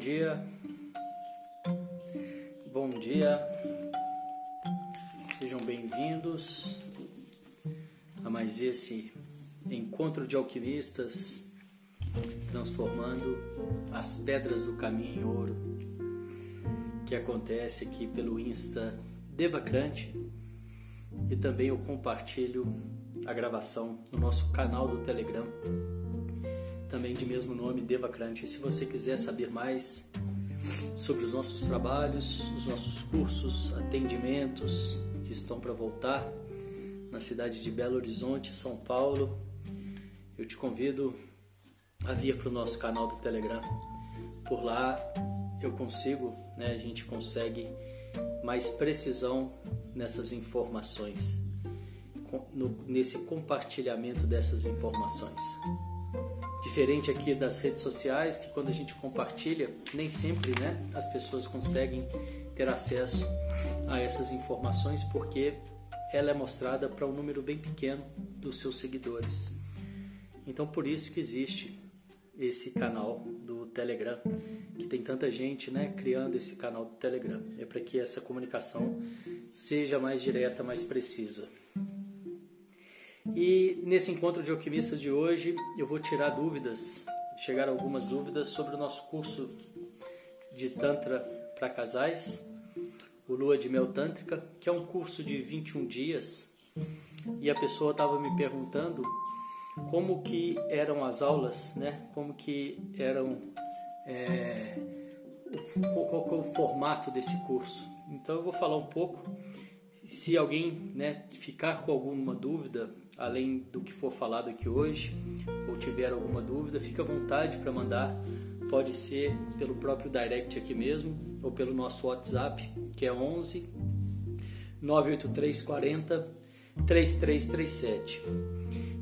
Bom dia. Bom dia. Sejam bem-vindos a mais esse encontro de alquimistas transformando as pedras do caminho em ouro que acontece aqui pelo Insta Devacrante e também eu compartilho a gravação no nosso canal do Telegram também de mesmo nome, Devacrante. Se você quiser saber mais sobre os nossos trabalhos, os nossos cursos, atendimentos que estão para voltar na cidade de Belo Horizonte, São Paulo, eu te convido a vir para o nosso canal do Telegram. Por lá eu consigo, né, a gente consegue mais precisão nessas informações, nesse compartilhamento dessas informações. Diferente aqui das redes sociais, que quando a gente compartilha, nem sempre né, as pessoas conseguem ter acesso a essas informações, porque ela é mostrada para um número bem pequeno dos seus seguidores. Então, por isso que existe esse canal do Telegram, que tem tanta gente né, criando esse canal do Telegram. É para que essa comunicação seja mais direta, mais precisa. E nesse encontro de alquimistas de hoje, eu vou tirar dúvidas, chegar algumas dúvidas sobre o nosso curso de Tantra para casais, o Lua de Mel Tântrica, que é um curso de 21 dias. E a pessoa estava me perguntando como que eram as aulas, né? Como que eram é, qual, qual o formato desse curso. Então eu vou falar um pouco. Se alguém né, ficar com alguma dúvida, além do que for falado aqui hoje, ou tiver alguma dúvida, fique à vontade para mandar. Pode ser pelo próprio direct aqui mesmo, ou pelo nosso WhatsApp, que é 11 98340 3337.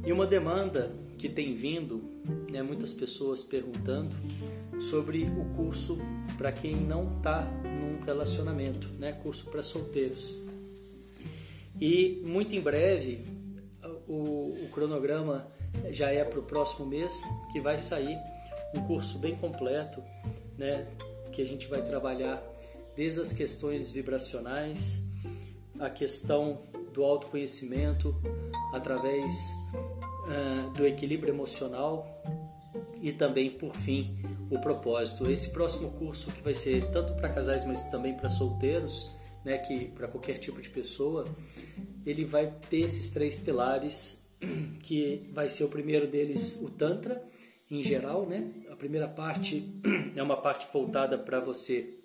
E uma demanda que tem vindo, né, muitas pessoas perguntando sobre o curso para quem não está num relacionamento, né, curso para solteiros. E muito em breve o, o cronograma já é para o próximo mês, que vai sair um curso bem completo, né, que a gente vai trabalhar desde as questões vibracionais, a questão do autoconhecimento através uh, do equilíbrio emocional e também, por fim, o propósito. Esse próximo curso que vai ser tanto para casais, mas também para solteiros, né, que para qualquer tipo de pessoa, ele vai ter esses três pilares, que vai ser o primeiro deles o Tantra, em geral, né? A primeira parte é uma parte voltada para você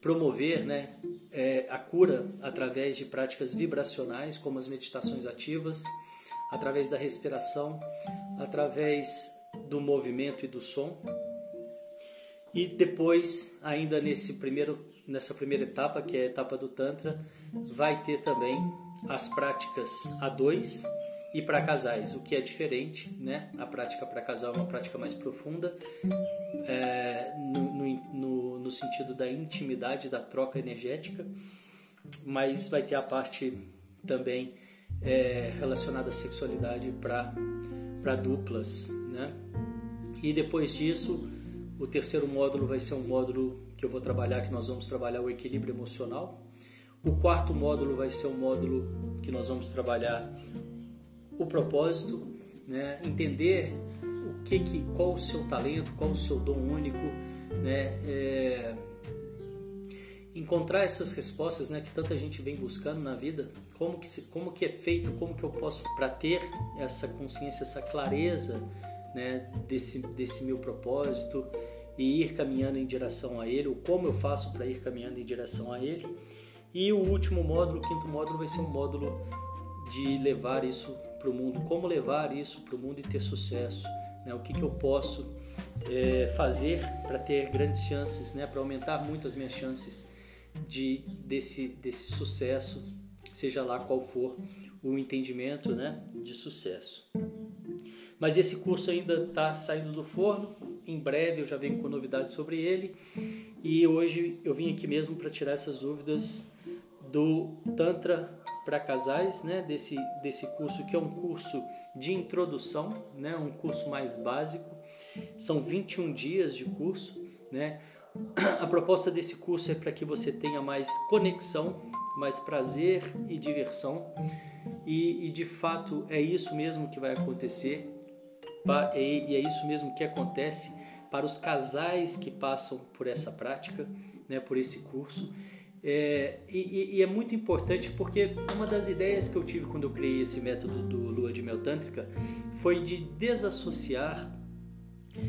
promover, né, é, a cura através de práticas vibracionais, como as meditações ativas, através da respiração, através do movimento e do som. E depois, ainda nesse primeiro nessa primeira etapa, que é a etapa do Tantra, vai ter também as práticas a dois e para casais, o que é diferente, né? A prática para casal é uma prática mais profunda, é, no, no, no, sentido da intimidade, da troca energética, mas vai ter a parte também é, relacionada à sexualidade para duplas, né? E depois disso, o terceiro módulo vai ser um módulo que eu vou trabalhar, que nós vamos trabalhar o equilíbrio emocional. O quarto módulo vai ser um módulo que nós vamos trabalhar o propósito, né? entender o que, que, qual o seu talento, qual o seu dom único, né? É... encontrar essas respostas, né, que tanta gente vem buscando na vida, como que se, como que é feito, como que eu posso para ter essa consciência, essa clareza, né, desse desse meu propósito e ir caminhando em direção a ele, ou como eu faço para ir caminhando em direção a ele. E o último módulo, o quinto módulo, vai ser um módulo de levar isso para o mundo, como levar isso para o mundo e ter sucesso, né? o que, que eu posso é, fazer para ter grandes chances, né? para aumentar muito as minhas chances de desse, desse sucesso, seja lá qual for o entendimento né? de sucesso. Mas esse curso ainda está saindo do forno, em breve eu já venho com novidades sobre ele. E hoje eu vim aqui mesmo para tirar essas dúvidas do Tantra para casais, né? Desse, desse curso que é um curso de introdução, né? Um curso mais básico. São 21 dias de curso né? A proposta desse curso é para que você tenha mais conexão, mais prazer e diversão. E, e, de fato é isso mesmo que vai acontecer, e é isso mesmo que acontece para os casais que passam por essa prática, né, por esse curso. É, e, e, é muito importante porque uma das ideias que eu tive quando eu criei esse método do Lua de Mel Tântrica foi de desassociar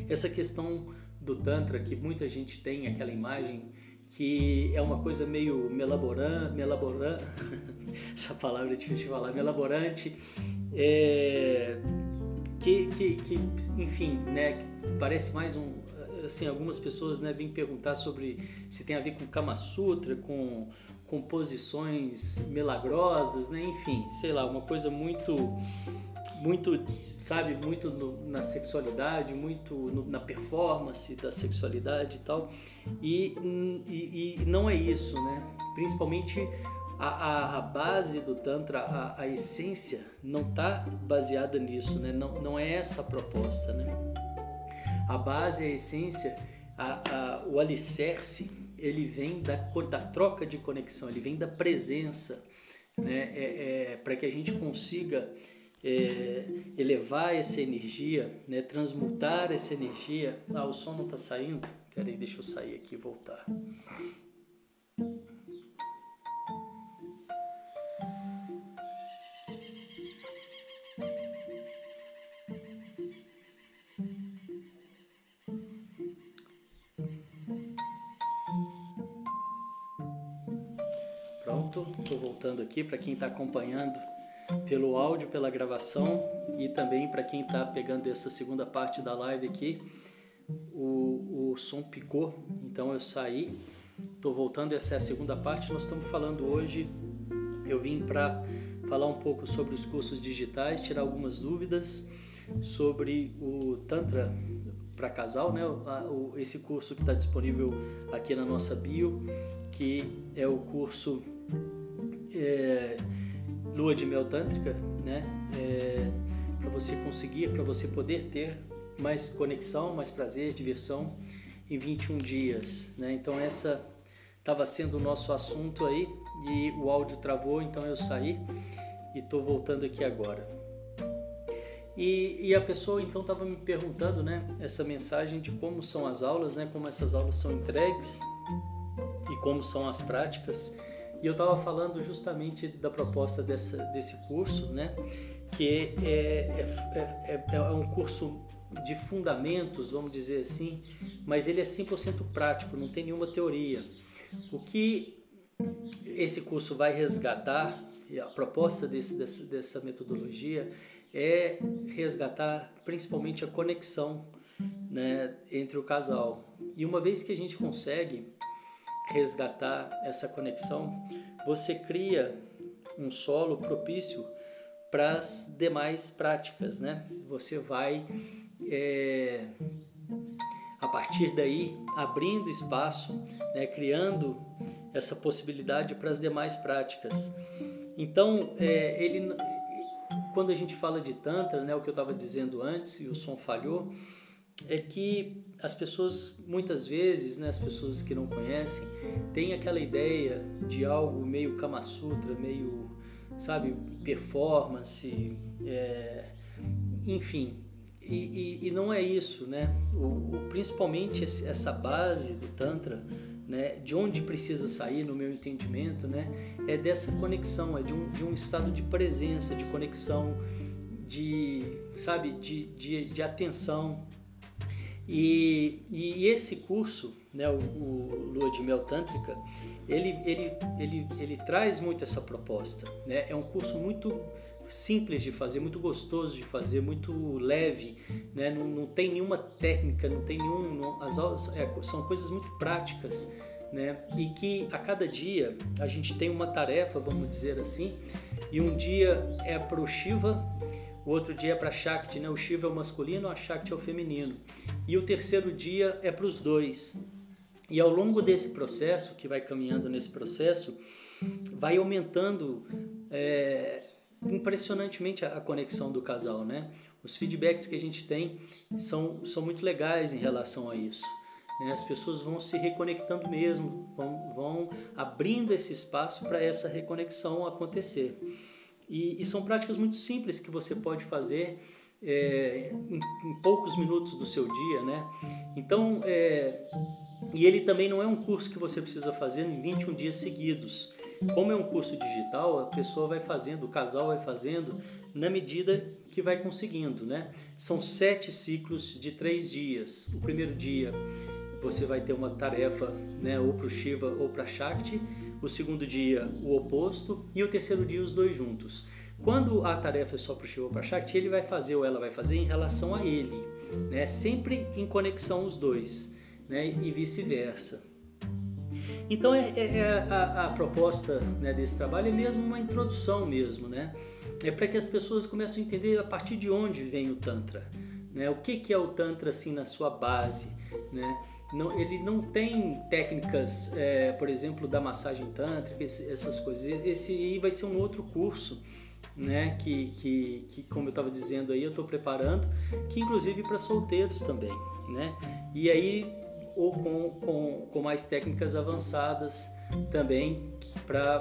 essa questão do Tantra, que muita gente tem aquela imagem que é uma coisa meio melaborante, melaboran, essa palavra é difícil de falar, melaborante, é, que, que, que, enfim, né, parece mais um, assim, algumas pessoas né, vêm perguntar sobre se tem a ver com Kama Sutra, com composições milagrosas, né, enfim, sei lá, uma coisa muito muito, sabe, muito no, na sexualidade, muito no, na performance da sexualidade e tal. E, e, e não é isso, né? Principalmente a, a, base do Tantra, a, a essência, não está baseada nisso, né? Não, não é essa a proposta, né? A base, a essência, a, a, o alicerce, ele vem da, da troca de conexão, ele vem da presença, né? É, é, para que a gente consiga é, elevar essa energia, né, transmutar essa energia. Ah, o som não está saindo? Peraí, deixa eu sair aqui e voltar. Pronto, estou voltando aqui para quem está acompanhando pelo áudio, pela gravação e também para quem está pegando essa segunda parte da live aqui, o, o som picou, então eu saí, estou voltando, essa é a segunda parte. Nós estamos falando hoje, eu vim para falar um pouco sobre os cursos digitais, tirar algumas dúvidas sobre o Tantra para casal, né? Esse curso que está disponível aqui na nossa bio, que é o curso. É, lua de mel tântrica, né? É, para você conseguir, para você poder ter mais conexão, mais prazer, diversão em 21 dias, né? Então essa estava sendo o nosso assunto aí e o áudio travou, então eu saí e estou voltando aqui agora. E, e a pessoa então estava me perguntando, né, essa mensagem de como são as aulas, né, como essas aulas são entregues e como são as práticas. E eu estava falando justamente da proposta dessa, desse curso, né? que é, é, é, é, um curso de fundamentos, vamos dizer assim, mas ele é 100% prático, não tem nenhuma teoria. O que esse curso vai resgatar, a proposta desse, dessa, dessa metodologia é resgatar principalmente a conexão né, entre o casal. E uma vez que a gente consegue resgatar essa conexão, você cria um solo propício para as demais práticas, né? Você vai é, a partir daí abrindo espaço, né? criando essa possibilidade para as demais práticas. Então, é, ele, quando a gente fala de tantra, né? O que eu estava dizendo antes e o som falhou, é que as pessoas muitas vezes, né, as pessoas que não conhecem, têm aquela ideia de algo meio Kama Sutra, meio, sabe, performance, é, enfim. E, e, e, não é isso, né? O, o, principalmente essa base do Tantra, né, de onde precisa sair, no meu entendimento, né, é dessa conexão, é de um, de um estado de presença, de conexão, de, sabe, de, de, de atenção, e, e esse curso, né, o, o, Lua de Mel Tântrica, ele, ele, ele, ele traz muito essa proposta. Né? É um curso muito simples de fazer, muito gostoso de fazer, muito leve, né? não, não tem nenhuma técnica, não tem nenhum. Não, as aulas é, são coisas muito práticas. Né? E que a cada dia a gente tem uma tarefa, vamos dizer assim, e um dia é para o Shiva, o outro dia é para Shakti, né? o Shiva é o masculino, a Shakti é o feminino. E o terceiro dia é para os dois. E ao longo desse processo, que vai caminhando nesse processo, vai aumentando é, impressionantemente a, a, conexão do casal, né? Os feedbacks que a gente tem são, são muito legais em relação a isso. Né? As pessoas vão se reconectando mesmo, vão, vão abrindo esse espaço para essa reconexão acontecer. E, e, são práticas muito simples que você pode fazer é, em, em, poucos minutos do seu dia, né? Então, é, e ele também não é um curso que você precisa fazer em 21 dias seguidos. Como é um curso digital, a pessoa vai fazendo, o casal vai fazendo na medida que vai conseguindo, né? São sete ciclos de três dias. O primeiro dia você vai ter uma tarefa, né, ou para o Shiva ou para Shakti. O segundo dia o oposto e o terceiro dia os dois juntos. Quando a tarefa é só para o Shiva ou para Shakti, ele vai fazer ou ela vai fazer em relação a ele, né? Sempre em conexão os dois, né? E vice-versa. Então é, é, é a, a, proposta né, desse trabalho é mesmo uma introdução mesmo, né? É para que as pessoas comecem a entender a partir de onde vem o tantra, né? O que, que é o tantra assim na sua base, né? Não, ele não tem técnicas, é, por exemplo, da massagem tântrica, essas coisas. Esse aí vai ser um outro curso, né? Que, que, que como eu estava dizendo aí, eu estou preparando, que inclusive para solteiros também, né? E aí ou com, com, com mais técnicas avançadas também para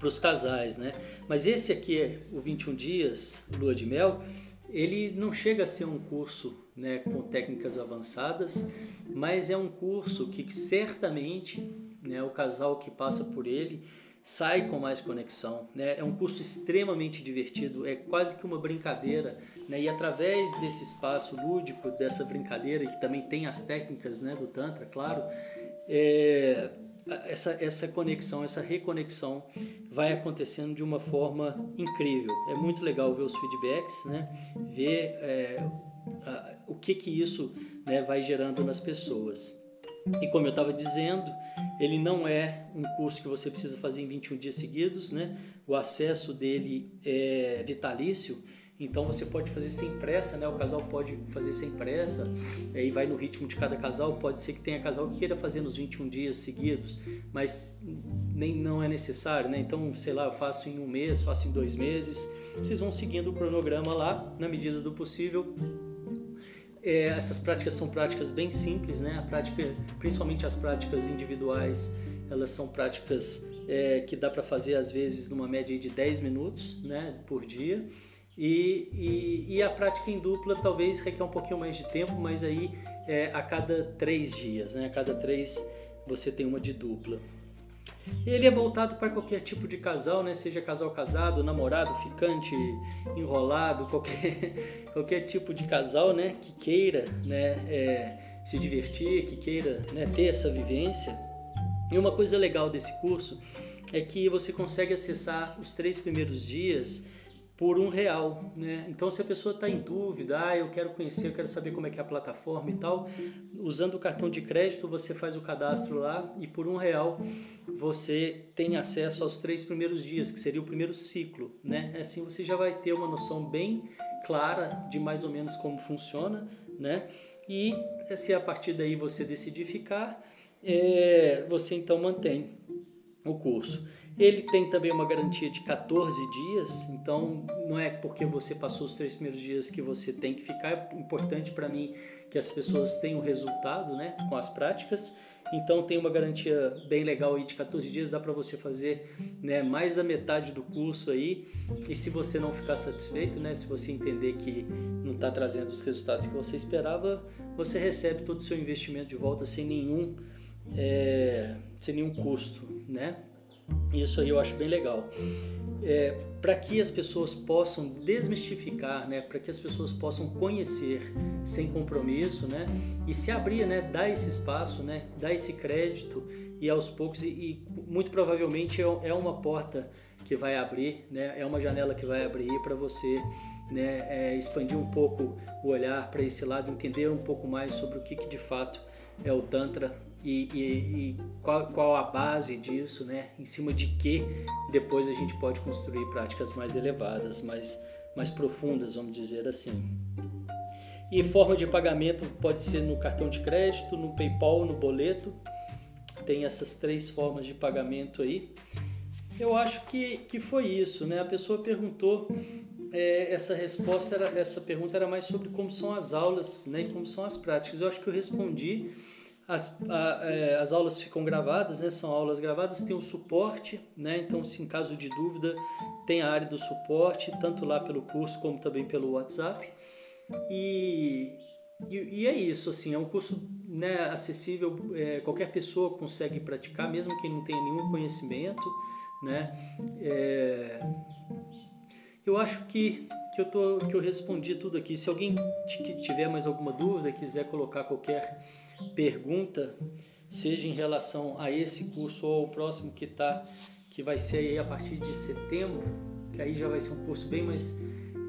para os casais, né? Mas esse aqui é o 21 dias lua de mel. Ele não chega a ser um curso né, com técnicas avançadas, mas é um curso que certamente né, o casal que passa por ele sai com mais conexão. Né? É um curso extremamente divertido, é quase que uma brincadeira. Né? E através desse espaço lúdico, dessa brincadeira, que também tem as técnicas né, do Tantra, claro, é, essa, essa conexão, essa reconexão vai acontecendo de uma forma incrível. É muito legal ver os feedbacks, né? ver é, a, o que, que isso né, vai gerando nas pessoas. E como eu estava dizendo, ele não é um curso que você precisa fazer em 21 dias seguidos, né? O acesso dele é vitalício, então você pode fazer sem pressa, né? O casal pode fazer sem pressa, aí vai no ritmo de cada casal. Pode ser que tenha casal que queira fazer nos 21 dias seguidos, mas nem não é necessário, né? Então, sei lá, eu faço em um mês, faço em dois meses. Vocês vão seguindo o cronograma lá, na medida do possível é, essas práticas são práticas bem simples, né? A prática, principalmente as práticas individuais, elas são práticas é, que dá para fazer às vezes numa média de 10 minutos, né, por dia. E, e, e, a prática em dupla talvez requer um pouquinho mais de tempo, mas aí é, a cada três dias, né? A cada três você tem uma de dupla. Ele é voltado para qualquer tipo de casal, né? Seja casal casado, namorado, ficante, enrolado, qualquer, qualquer tipo de casal, né? Que queira, né? É, se divertir, que queira né? ter essa vivência. E uma coisa legal desse curso é que você consegue acessar os três primeiros dias por um real, né? Então se a pessoa está em dúvida, ah, eu quero conhecer, eu quero saber como é que é a plataforma e tal, usando o cartão de crédito você faz o cadastro lá e por um real você tem acesso aos três primeiros dias, que seria o primeiro ciclo, né? Assim você já vai ter uma noção bem clara de mais ou menos como funciona, né? E se a partir daí você decidir ficar, é, você então mantém o curso. Ele tem também uma garantia de 14 dias, então não é porque você passou os três primeiros dias que você tem que ficar. É importante para mim que as pessoas tenham resultado né, com as práticas. Então tem uma garantia bem legal aí de 14 dias, dá para você fazer né, mais da metade do curso aí. E se você não ficar satisfeito, né, se você entender que não está trazendo os resultados que você esperava, você recebe todo o seu investimento de volta sem nenhum, é, sem nenhum custo, né? Isso aí eu acho bem legal. É, para que as pessoas possam desmistificar, né, para que as pessoas possam conhecer sem compromisso, né, e se abrir, né, dar esse espaço, né, dar esse crédito e aos poucos e, e muito provavelmente é, é uma porta que vai abrir, né, é uma janela que vai abrir para você, né, é, expandir um pouco o olhar para esse lado, entender um pouco mais sobre o que, que de fato é o tantra e, e, e qual, qual, a base disso, né? Em cima de que depois a gente pode construir práticas mais elevadas, mais, mais profundas, vamos dizer assim. E forma de pagamento pode ser no cartão de crédito, no PayPal, no boleto. Tem essas três formas de pagamento aí. Eu acho que, que foi isso, né? A pessoa perguntou é, essa resposta, era, essa pergunta era mais sobre como são as aulas né, e como são as práticas. Eu acho que eu respondi. As, a, é, as aulas ficam gravadas, né, são aulas gravadas, tem o suporte, né, então se em caso de dúvida tem a área do suporte, tanto lá pelo curso como também pelo WhatsApp. E, e, e é isso, assim, é um curso né, acessível, é, qualquer pessoa consegue praticar, mesmo quem não tenha nenhum conhecimento, né? É, eu acho que, que, eu tô, que eu respondi tudo aqui. Se alguém tiver mais alguma dúvida, quiser colocar qualquer pergunta, seja em relação a esse curso ou ao próximo que tá, que vai ser aí a partir de setembro, que aí já vai ser um curso bem mais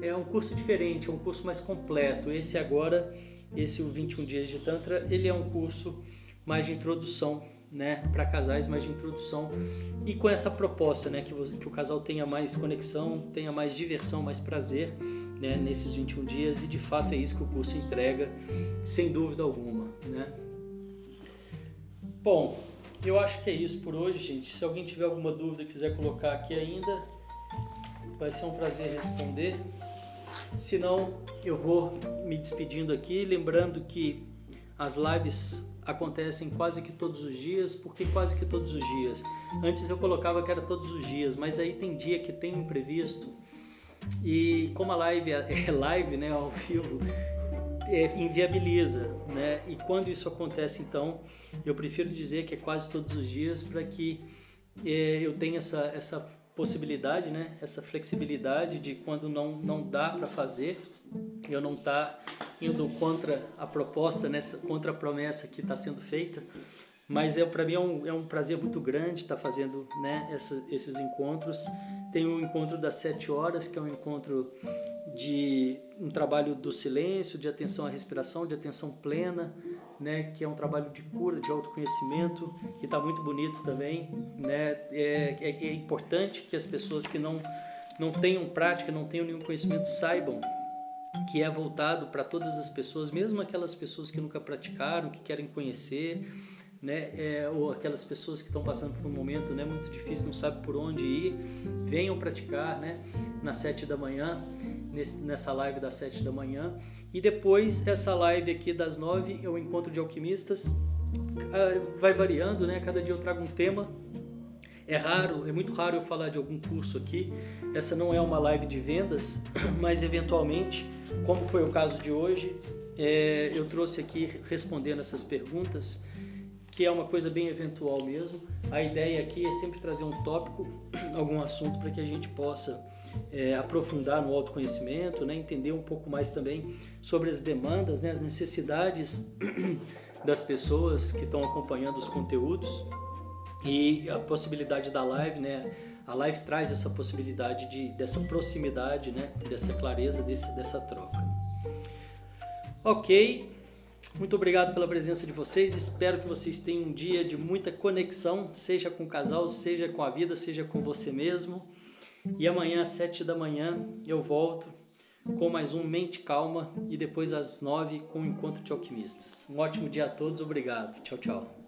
é um curso diferente, é um curso mais completo. Esse agora, esse o 21 dias de tantra, ele é um curso mais de introdução né, para casais, mais de introdução e com essa proposta, né, que, que o casal tenha mais conexão, tenha mais diversão, mais prazer, né, nesses 21 dias e de fato é isso que o curso entrega, sem dúvida alguma, né. Bom, eu acho que é isso por hoje, gente. Se alguém tiver alguma dúvida quiser colocar aqui ainda, vai ser um prazer responder. Se não, eu vou me despedindo aqui, lembrando que as lives acontecem quase que todos os dias, porque quase que todos os dias. Antes eu colocava que era todos os dias, mas aí tem dia que tem imprevisto. E como a live é live, né, ao vivo, é, inviabiliza, né? E quando isso acontece, então, eu prefiro dizer que é quase todos os dias para que é, eu tenha essa, essa possibilidade, né? Essa flexibilidade de quando não, não dá para fazer, eu não tá indo contra a proposta, nessa, contra a promessa que está sendo feita, mas é para mim é um, é um prazer muito grande estar tá fazendo né, essa, esses encontros. Tem o encontro das sete horas, que é um encontro de um trabalho do silêncio, de atenção à respiração, de atenção plena, né, que é um trabalho de cura, de autoconhecimento, que está muito bonito também. Né? É, é, é importante que as pessoas que não, não tenham prática, não tenham nenhum conhecimento, saibam que é voltado para todas as pessoas, mesmo aquelas pessoas que nunca praticaram, que querem conhecer, né, é, ou aquelas pessoas que estão passando por um momento né, muito difícil, não sabem por onde ir, venham praticar né, nas sete da manhã, nesse, nessa live das sete da manhã. E depois, essa live aqui das nove, é o encontro de alquimistas. Ah, vai variando, né? Cada dia eu trago um tema é raro, é muito raro eu falar de algum curso aqui. Essa não é uma live de vendas, mas eventualmente, como foi o caso de hoje, é, eu trouxe aqui respondendo essas perguntas, que é uma coisa bem eventual mesmo. A ideia aqui é sempre trazer um tópico, algum assunto para que a gente possa é, aprofundar no autoconhecimento, né? entender um pouco mais também sobre as demandas, né? as necessidades das pessoas que estão acompanhando os conteúdos e a possibilidade da live, né? A live traz essa possibilidade de, dessa proximidade, né? Dessa clareza, desse, dessa troca. Ok, muito obrigado pela presença de vocês. Espero que vocês tenham um dia de muita conexão, seja com o casal, seja com a vida, seja com você mesmo. E amanhã às sete da manhã eu volto com mais um Mente Calma e depois às nove com o Encontro de Alquimistas. Um ótimo dia a todos, obrigado. Tchau, tchau.